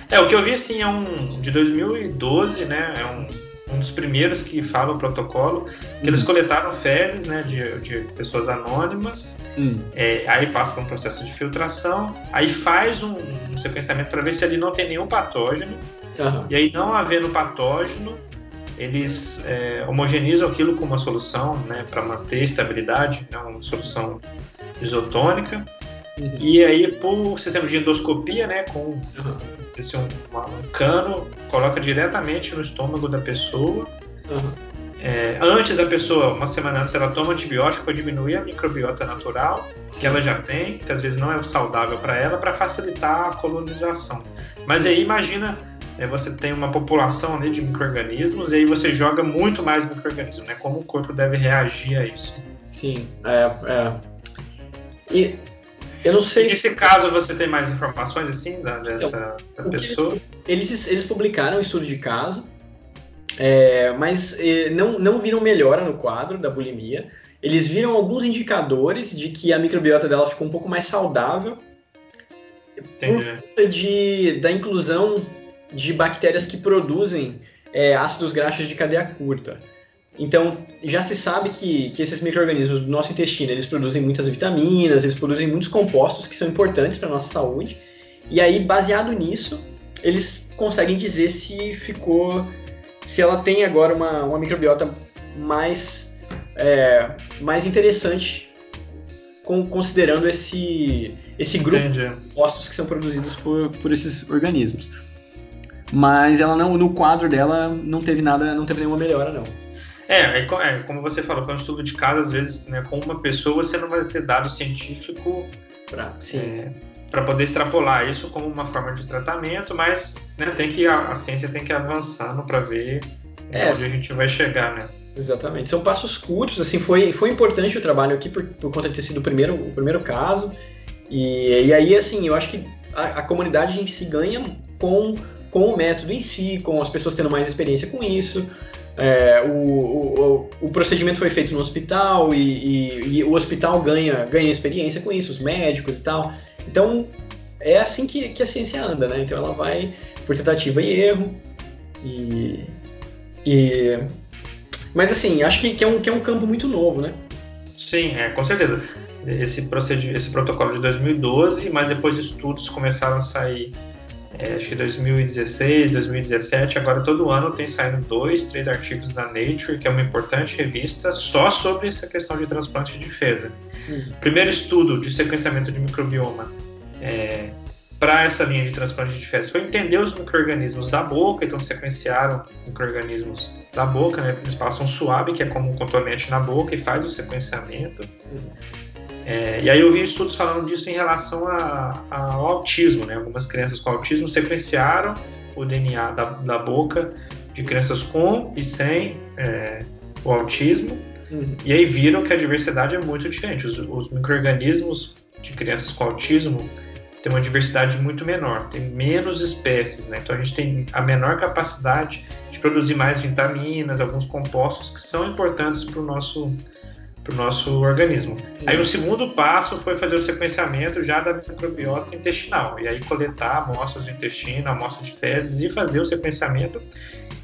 É, o que eu vi assim é um de 2012, né? É um um dos primeiros que fala o protocolo, que eles uhum. coletaram fezes né, de, de pessoas anônimas, uhum. é, aí passa por um processo de filtração, aí faz um, um sequenciamento para ver se ali não tem nenhum patógeno, uhum. e aí não havendo patógeno, eles é, homogeneizam aquilo com uma solução né, para manter estabilidade, né, uma solução isotônica, Uhum. E aí, por sistema de endoscopia, né, com uhum. um, um, cano, coloca diretamente no estômago da pessoa. Uhum. É, antes a pessoa, uma semana antes, ela toma antibiótico para diminuir a microbiota natural Sim. que ela já tem, que às vezes não é saudável para ela, para facilitar a colonização. Mas aí imagina, é, você tem uma população ali de micro-organismos e aí você joga muito mais micro-organismos, né? Como o corpo deve reagir a isso. Sim, é, é. E eu não sei Nesse se... caso você tem mais informações assim da, dessa então, pessoa? Eles, eles, eles, publicaram um estudo de caso, é, mas é, não, não viram melhora no quadro da bulimia. Eles viram alguns indicadores de que a microbiota dela ficou um pouco mais saudável Entendi. por conta de, da inclusão de bactérias que produzem é, ácidos graxos de cadeia curta. Então, já se sabe que, que esses micro-organismos do nosso intestino, eles produzem muitas vitaminas, eles produzem muitos compostos que são importantes para a nossa saúde. E aí, baseado nisso, eles conseguem dizer se ficou, se ela tem agora uma, uma microbiota mais, é, mais interessante, com, considerando esse, esse grupo Entendi. de compostos que são produzidos por, por esses organismos. Mas ela não, no quadro dela não teve nada, não teve nenhuma melhora não. É, é, é, como você falou, foi um estudo de caso, às vezes, né, com uma pessoa você não vai ter dado científico para é, poder extrapolar isso como uma forma de tratamento, mas né, tem que, a, a, ciência tem que ir avançando para ver é, onde a gente vai chegar, né? Exatamente. São passos curtos, assim, foi, foi importante o trabalho aqui por, por conta de ter sido o primeiro, o primeiro caso. E, e aí, assim, eu acho que a, a comunidade em si ganha com com o método em si, com as pessoas tendo mais experiência com isso. É, o, o, o, procedimento foi feito no hospital e, e, e, o hospital ganha, ganha experiência com isso, os médicos e tal. Então, é assim que, que a ciência anda, né? Então, ela vai por tentativa e erro. E, e... Mas, assim, acho que, que, é um, que é um campo muito novo, né? Sim, é, com certeza. Esse, esse protocolo de 2012, mas depois estudos começaram a sair é, acho que 2016, 2017, agora todo ano tem saído dois, três artigos na Nature, que é uma importante revista, só sobre essa questão de transplante de feza. Uhum. Primeiro estudo de sequenciamento de microbioma é, para essa linha de transplante de fezes foi entender os micro-organismos da boca, então sequenciaram micro-organismos da boca, né? Eles passam suave, que é como um contornete na boca, e faz o sequenciamento. Uhum. É, e aí eu vi estudos falando disso em relação a, a, ao autismo, né? Algumas crianças com autismo sequenciaram o DNA da, da boca de crianças com e sem é, o autismo, uhum. e aí viram que a diversidade é muito diferente. Os, os micro-organismos de crianças com autismo têm uma diversidade muito menor, tem menos espécies, né? Então a gente tem a menor capacidade de produzir mais vitaminas, alguns compostos que são importantes para o nosso para o nosso organismo. Aí o segundo passo foi fazer o sequenciamento já da microbiota intestinal, e aí coletar amostras do intestino, amostras de fezes e fazer o sequenciamento.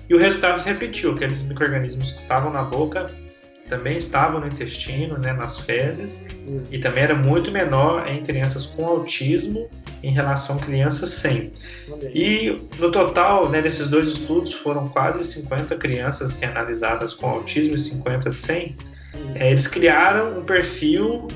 E o resultado se repetiu, aqueles micro-organismos que estavam na boca também estavam no intestino, né, nas fezes, e também era muito menor em crianças com autismo em relação a crianças sem. E no total, né, desses dois estudos, foram quase 50 crianças analisadas com autismo e 50 sem, é, eles criaram um perfil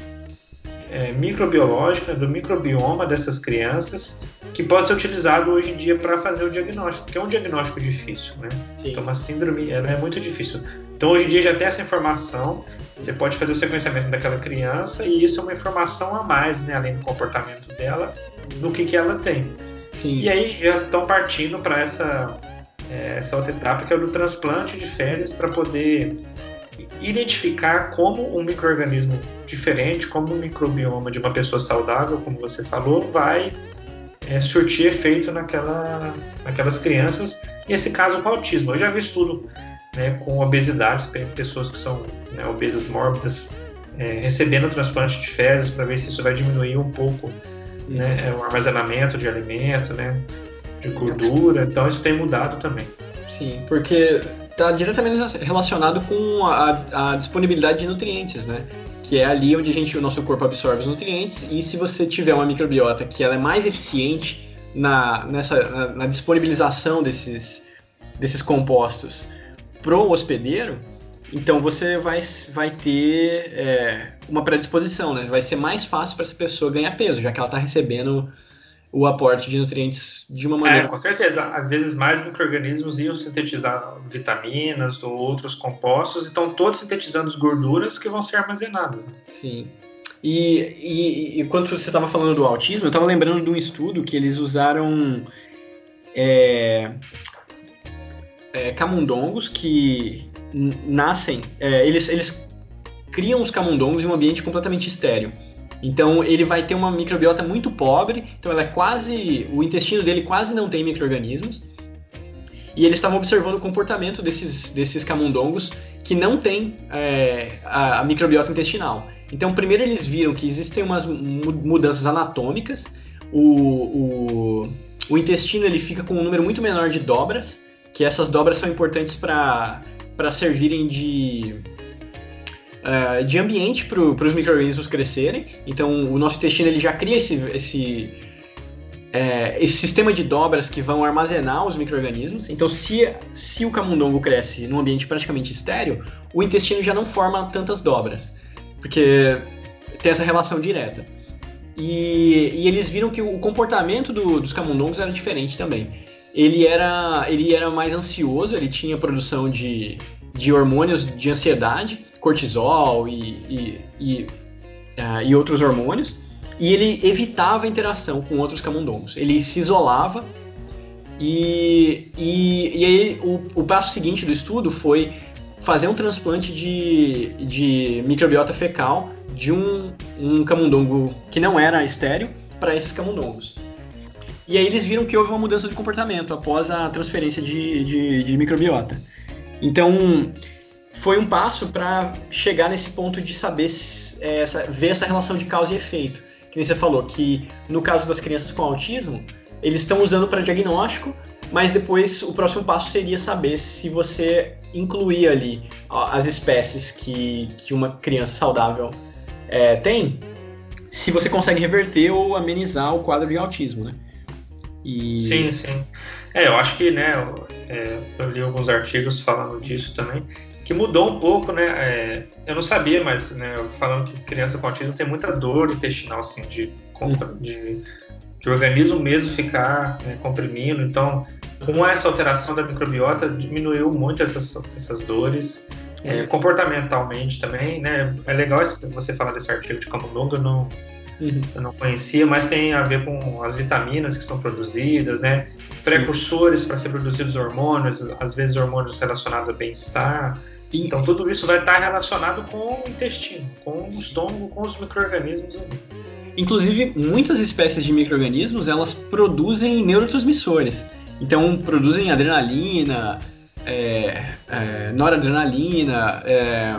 é, microbiológico né, do microbioma dessas crianças que pode ser utilizado hoje em dia para fazer o diagnóstico, que é um diagnóstico difícil, né? Sim. Então, uma síndrome ela é muito difícil. Então, hoje em dia já tem essa informação, você pode fazer o sequenciamento daquela criança e isso é uma informação a mais, né, além do comportamento dela, do que, que ela tem. Sim. E aí já estão partindo para essa, é, essa outra etapa que é o do transplante de fezes para poder identificar como um microorganismo diferente, como um microbioma de uma pessoa saudável, como você falou, vai é, surtir efeito naquela, naquelas crianças, e esse caso com autismo. Eu já vi estudo né, com obesidade, pessoas que são né, obesas mórbidas, é, recebendo transplante de fezes para ver se isso vai diminuir um pouco né, uhum. o armazenamento de alimento, né, de gordura. Então isso tem mudado também. Sim, porque está diretamente relacionado com a, a, disponibilidade de nutrientes, né? Que é ali onde a gente, o nosso corpo absorve os nutrientes e se você tiver uma microbiota que ela é mais eficiente na, nessa, na, na disponibilização desses, desses compostos pro hospedeiro, então você vai, vai ter é, uma predisposição, né? Vai ser mais fácil para essa pessoa ganhar peso, já que ela está recebendo o aporte de nutrientes de uma maneira. É, com certeza. Às vezes mais micro-organismos iam sintetizar vitaminas ou outros compostos e estão todos sintetizando as gorduras que vão ser armazenadas. Né? Sim. E, e, e quando você estava falando do autismo, eu estava lembrando de um estudo que eles usaram é, é, camundongos que nascem, é, eles, eles criam os camundongos em um ambiente completamente estéreo. Então ele vai ter uma microbiota muito pobre, então ela é quase. O intestino dele quase não tem micro-organismos. E eles estavam observando o comportamento desses, desses camundongos que não tem é, a, a, microbiota intestinal. Então, primeiro eles viram que existem umas mudanças anatômicas, o, o, o intestino ele fica com um número muito menor de dobras, que essas dobras são importantes para servirem de, uh, de ambiente para os micro-organismos crescerem. Então, o nosso intestino ele já cria esse, esse, é, esse sistema de dobras que vão armazenar os micro-organismos. Então, se, se o camundongo cresce num ambiente praticamente estéreo, o intestino já não forma tantas dobras, porque tem essa relação direta. E, e eles viram que o comportamento do, dos camundongos era diferente também. Ele era, ele era mais ansioso, ele tinha produção de, de hormônios de ansiedade, cortisol e, e, e, uh, e outros hormônios, e ele evitava a interação com outros camundongos. Ele se isolava e, e, e aí o, o passo seguinte do estudo foi fazer um transplante de, de microbiota fecal de um, um camundongo que não era estéreo para esses camundongos. E aí eles viram que houve uma mudança de comportamento após a transferência de, de, de microbiota. Então, foi um passo para chegar nesse ponto de saber, é, essa, ver essa relação de causa e efeito. Que nem você falou, que no caso das crianças com autismo, eles estão usando para diagnóstico, mas depois o próximo passo seria saber se você incluir ali as espécies que, que uma criança saudável é, tem, se você consegue reverter ou amenizar o quadro de autismo, né? E... Sim, sim. É, eu acho que, né, eu, é, eu li alguns artigos falando disso também, que mudou um pouco, né? É, eu não sabia, mas né, falando que criança com autismo tem muita dor intestinal, assim, de, de, de organismo mesmo ficar né, comprimindo. Então, com essa alteração da microbiota, diminuiu muito essas, essas dores. É, comportamentalmente também, né? É legal você falar desse artigo de camundongo, eu não, uhum. eu não conhecia, mas tem a ver com as vitaminas que são produzidas, né? Precursores para ser produzidos hormônios, às vezes hormônios relacionados a bem-estar. Então tudo isso vai estar relacionado com o intestino, com o estômago, com os micro-organismos ali. Inclusive, muitas espécies de micro-organismos, elas produzem neurotransmissores. Então, produzem adrenalina, é, é, noradrenalina, é,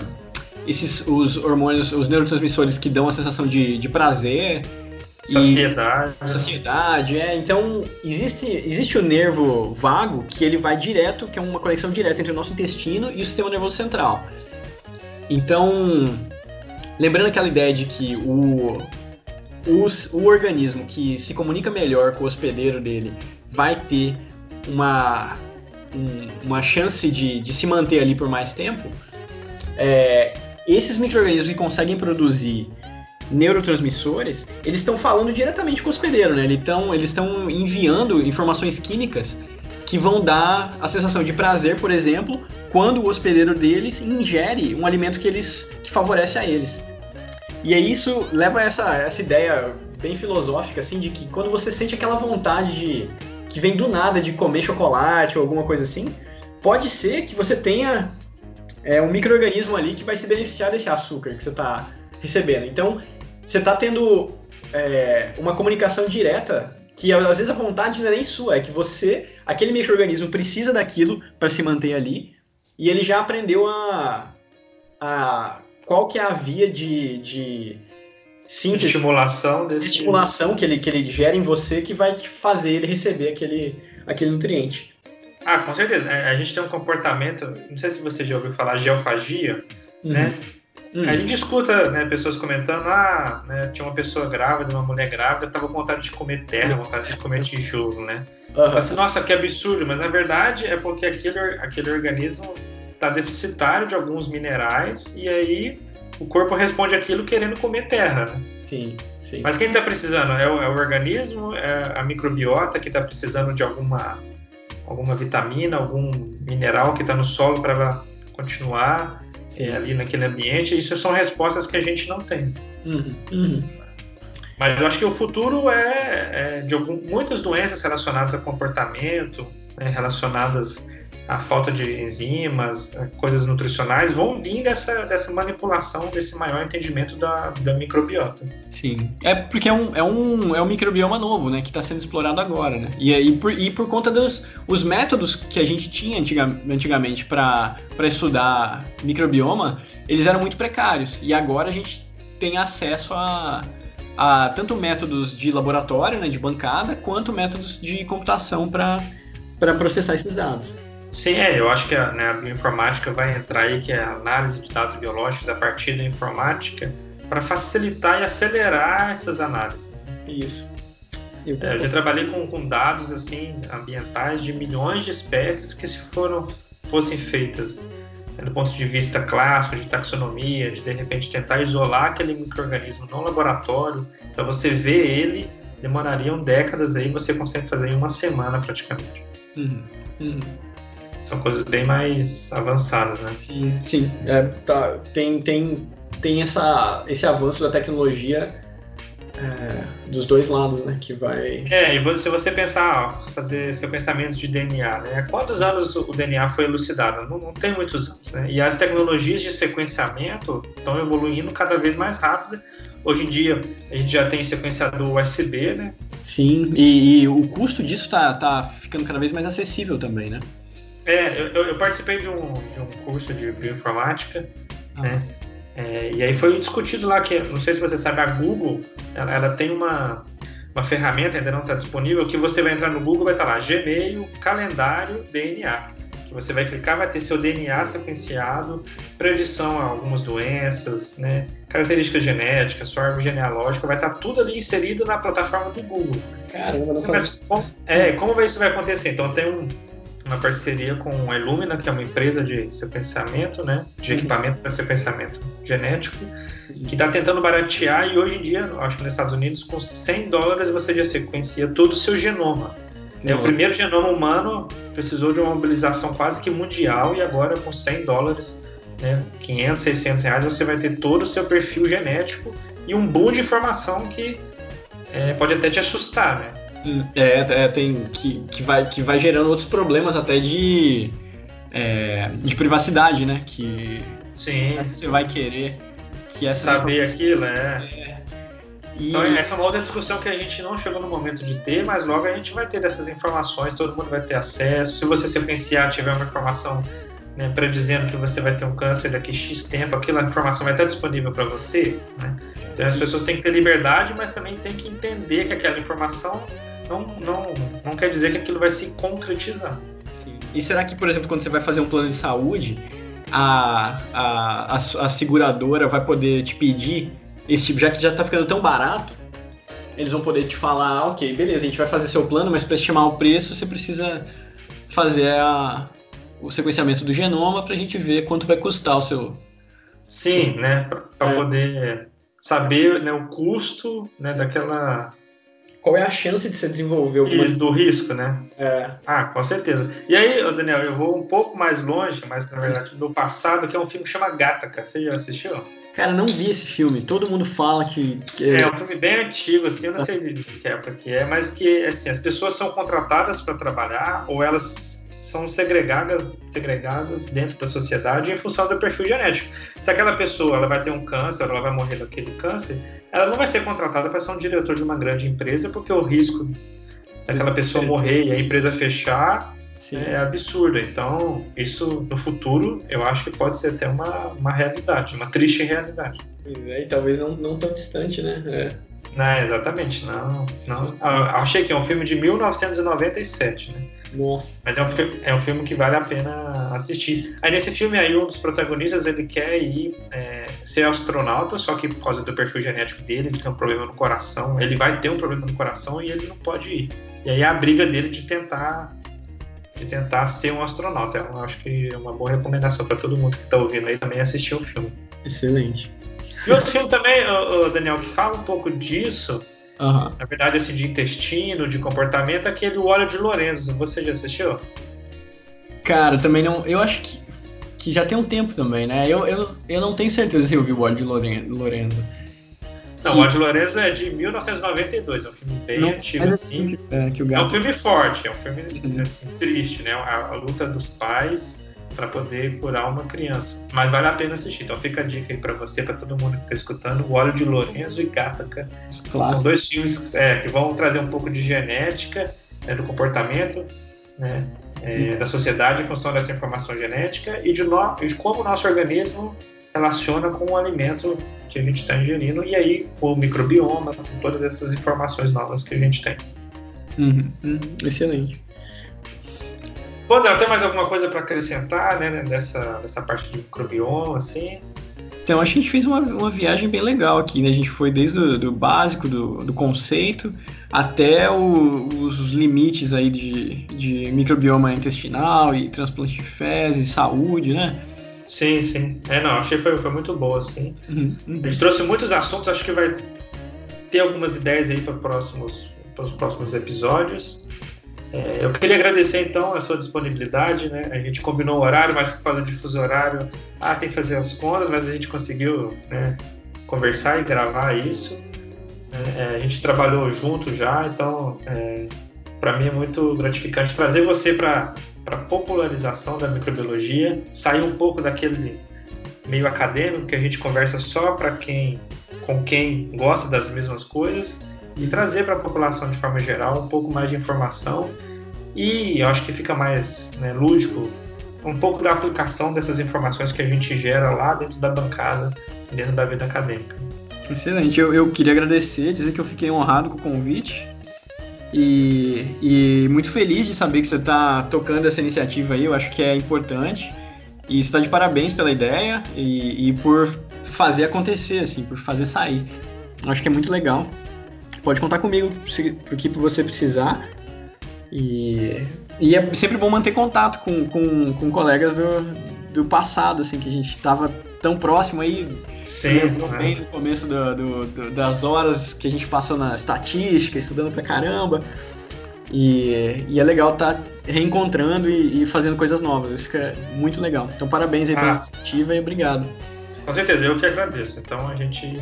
esses, os hormônios, os neurotransmissores que dão a sensação de, de prazer. Saciedade. E, saciedade, é. Então, existe, existe o nervo vago que ele vai direto, que é uma conexão direta entre o nosso intestino e o sistema nervoso central. Então, lembrando aquela ideia de que o, o, o organismo que se comunica melhor com o hospedeiro dele vai ter uma um, uma chance de, de se manter ali por mais tempo, é, esses micro-organismos que conseguem produzir neurotransmissores, eles estão falando diretamente com o hospedeiro, né? Eles estão enviando informações químicas que vão dar a sensação de prazer, por exemplo, quando o hospedeiro deles ingere um alimento que eles que favorece a eles. E aí isso leva a essa, essa ideia bem filosófica, assim, de que quando você sente aquela vontade de que vem do nada de comer chocolate ou alguma coisa assim, pode ser que você tenha é, um microorganismo ali que vai se beneficiar desse açúcar que você está recebendo. Então, você está tendo é, uma comunicação direta que às vezes a vontade não é nem sua, é que você, aquele microorganismo precisa daquilo para se manter ali e ele já aprendeu a, a qual que é a via de, de de estimulação desse... de estimulação que ele, que ele gera em você que vai te fazer ele receber aquele, aquele nutriente. Ah, com certeza. É, a gente tem um comportamento, não sei se você já ouviu falar geofagia, uhum. né? Uhum. A gente escuta né, pessoas comentando, ah, né, tinha uma pessoa grávida, uma mulher grávida, tava com vontade de comer terra, vontade de comer tijolo, né? Uhum. Assim, Nossa, que absurdo, mas na verdade é porque aquele, aquele organismo está deficitário de alguns minerais e aí o corpo responde aquilo querendo comer terra. Né? Sim, sim. Mas quem está precisando? É o, é o, organismo, é a microbiota que está precisando de alguma, alguma vitamina, algum mineral que está no solo para continuar é, ali naquele ambiente. Isso são respostas que a gente não tem. Uhum, uhum. Mas eu acho que o futuro é, é de algum, muitas doenças relacionadas a comportamento, né, relacionadas a falta de enzimas, é, coisas nutricionais, vão vir dessa, dessa manipulação, desse maior entendimento da, da microbiota. Sim. É porque é um, é um, é um microbioma novo, né? Que está sendo explorado agora, né? E, e, por, e por conta dos os métodos que a gente tinha antiga, antigamente para estudar microbioma, eles eram muito precários. E agora a gente tem acesso a, a, tanto métodos de laboratório, né, de bancada, quanto métodos de computação para processar esses dados. Sim, é, eu acho que a, né, a bioinformática vai entrar aí, que é a análise de dados biológicos a partir da informática, para facilitar e acelerar essas análises. Isso. Eu, é, eu já trabalhei com, com dados assim ambientais de milhões de espécies que se foram fossem feitas do ponto de vista clássico, de taxonomia, de de repente tentar isolar aquele microorganismo no laboratório, para você ver ele, demorariam décadas aí, você consegue fazer em uma semana praticamente. Uhum. Uhum. São coisas bem mais avançadas, né? Sim, sim. É, tá, tem, tem, tem essa, esse avanço da tecnologia é, dos dois lados, né? Que vai. É, e se você pensar, fazer seu pensamento de DNA, né? Quantos anos o DNA foi elucidado? Não, não, tem muitos anos, né? E as tecnologias de sequenciamento estão evoluindo cada vez mais rápido. Hoje em dia a gente já tem sequenciador USB, né? Sim, e, e o custo disso tá, tá ficando cada vez mais acessível também, né? É, eu, eu participei de um, de um curso de bioinformática, ah. né? É, e aí foi discutido lá que, não sei se você sabe, a Google, ela, ela tem uma, uma ferramenta, ainda não está disponível, que você vai entrar no Google, vai estar tá lá, Gmail, calendário, DNA. Que você vai clicar, vai ter seu DNA sequenciado, predição a algumas doenças, né, características genéticas, sua árvore genealógica, vai estar tá tudo ali inserido na plataforma do Google. Caramba, não mas, como, é, como isso vai acontecer? Então tem um uma parceria com a Illumina, que é uma empresa de sequenciamento, né, de uhum. equipamento para sequenciamento genético, que está tentando baratear e hoje em dia, acho que nos Estados Unidos, com 100 dólares você já sequencia todo o seu genoma. É, o primeiro genoma humano precisou de uma mobilização quase que mundial e agora com 100 dólares, né, 500, 600 reais, você vai ter todo o seu perfil genético e um boom de informação que é, pode até te assustar, né? É, é, tem que, que, vai, que vai gerando outros problemas até de, é, de privacidade, né? Que Sim. você vai querer que essa saber aquilo, né? E... Então essa é uma outra discussão que a gente não chegou no momento de ter, mas logo a gente vai ter dessas informações, todo mundo vai ter acesso. Se você sequenciar, tiver uma informação né, predizendo que você vai ter um câncer daqui X tempo, aquela informação vai estar disponível para você. Né? Então as pessoas têm que ter liberdade, mas também têm que entender que aquela informação não, não, não quer dizer que aquilo vai se concretizar. Sim. E será que, por exemplo, quando você vai fazer um plano de saúde, a, a, a, a seguradora vai poder te pedir esse tipo, já que já está ficando tão barato, eles vão poder te falar, ok, beleza, a gente vai fazer seu plano, mas para estimar o preço você precisa fazer a, o sequenciamento do genoma para a gente ver quanto vai custar o seu. Sim, né? Para é. poder saber né, o custo né, daquela qual é a chance de você desenvolver alguma do risco, né? É. Ah, com certeza. E aí, Daniel, eu vou um pouco mais longe, mas na verdade do passado, que é um filme que chama Gataca. Você já assistiu? Cara, não vi esse filme. Todo mundo fala que. que... É um filme bem antigo, assim, eu não sei de que época que é, mas que assim, as pessoas são contratadas para trabalhar ou elas são segregadas, segregadas dentro da sociedade em função do perfil genético. Se aquela pessoa ela vai ter um câncer, ela vai morrer daquele câncer, ela não vai ser contratada para ser um diretor de uma grande empresa, porque o risco daquela pessoa morrer e a empresa fechar Sim. é absurdo. Então, isso no futuro eu acho que pode ser até uma, uma realidade, uma triste realidade. Pois é, e talvez não, não tão distante, né? É. Não, exatamente, não. não. achei que é um filme de 1997, né? Nossa. Mas é um, é um filme que vale a pena assistir. Aí nesse filme aí, um dos protagonistas, ele quer ir é, ser astronauta, só que por causa do perfil genético dele, ele tem um problema no coração, ele vai ter um problema no coração e ele não pode ir. E aí é a briga dele de tentar de tentar ser um astronauta. Eu acho que é uma boa recomendação para todo mundo que está ouvindo aí também assistir o filme. Excelente. E outro filme também, Daniel, que fala um pouco disso, Uhum. Na verdade, esse de intestino, de comportamento, aquele óleo de Lorenzo. Você já assistiu? Cara, também não. Eu acho que, que já tem um tempo também, né? Eu, eu, eu não tenho certeza se eu vi o óleo de Lorenzo. Não, o óleo de Lorenzo é de 1992, é um filme bem não, antigo, assim. É, é, um filme forte, é um filme assim, triste, né? A, a luta dos pais para poder curar uma criança. Mas vale a pena assistir. Então fica a dica aí para você, para todo mundo que está escutando, o Óleo de Lorenzo e Gataca. São dois filmes é, que vão trazer um pouco de genética né, do comportamento né, é, da sociedade em função dessa informação genética e de, no, de como o nosso organismo relaciona com o alimento que a gente está ingerindo e aí com o microbioma, com todas essas informações novas que a gente tem. Uhum, uhum, excelente. Bom, tem mais alguma coisa para acrescentar né, dessa, dessa parte de microbioma, assim? Então, acho que a gente fez uma, uma viagem bem legal aqui, né? A gente foi desde o do básico, do, do conceito, até o, os limites aí de, de microbioma intestinal e transplante de fezes, saúde, né? Sim, sim. É, não, achei que foi, foi muito boa, assim. Uhum, uhum. A gente trouxe muitos assuntos, acho que vai ter algumas ideias aí para próximos, os próximos episódios. É, eu queria agradecer então a sua disponibilidade, né? A gente combinou o horário, mas por causa de fuso horário, ah, tem que fazer as contas, mas a gente conseguiu né, conversar e gravar isso. É, é a gente trabalhou junto já, então é, para mim é muito gratificante trazer você para a popularização da microbiologia, sair um pouco daquele meio acadêmico que a gente conversa só para quem com quem gosta das mesmas coisas e trazer para a população de forma geral um pouco mais de informação. E eu acho que fica mais né, lúdico um pouco da aplicação dessas informações que a gente gera lá dentro da bancada, dentro da vida acadêmica. Excelente, eu, eu queria agradecer, dizer que eu fiquei honrado com o convite. E, e muito feliz de saber que você está tocando essa iniciativa aí, eu acho que é importante. E está de parabéns pela ideia e, e por fazer acontecer, assim, por fazer sair. Eu acho que é muito legal pode contar comigo o que você precisar. E, e é sempre bom manter contato com, com, com colegas do, do passado, assim, que a gente estava tão próximo aí. Sim. Né? bem no começo do, do, do, das horas que a gente passou na estatística, estudando pra caramba. E, e é legal estar tá reencontrando e, e, fazendo coisas novas. Isso fica muito legal. Então, parabéns aí pela ah. iniciativa e obrigado. Com certeza, eu que agradeço. Então, a gente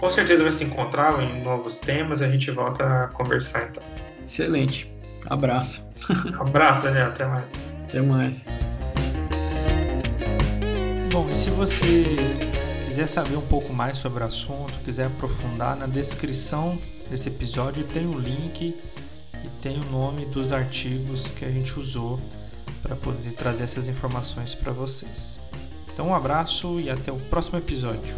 com certeza vai se encontrar em novos temas e a gente volta a conversar então. Excelente. Abraço. Abraço, Daniel. Até mais. Até mais. Bom, e se você quiser saber um pouco mais sobre o assunto, quiser aprofundar, na descrição desse episódio tem o link e tem o nome dos artigos que a gente usou para poder trazer essas informações para vocês. Então, um abraço e até o próximo episódio.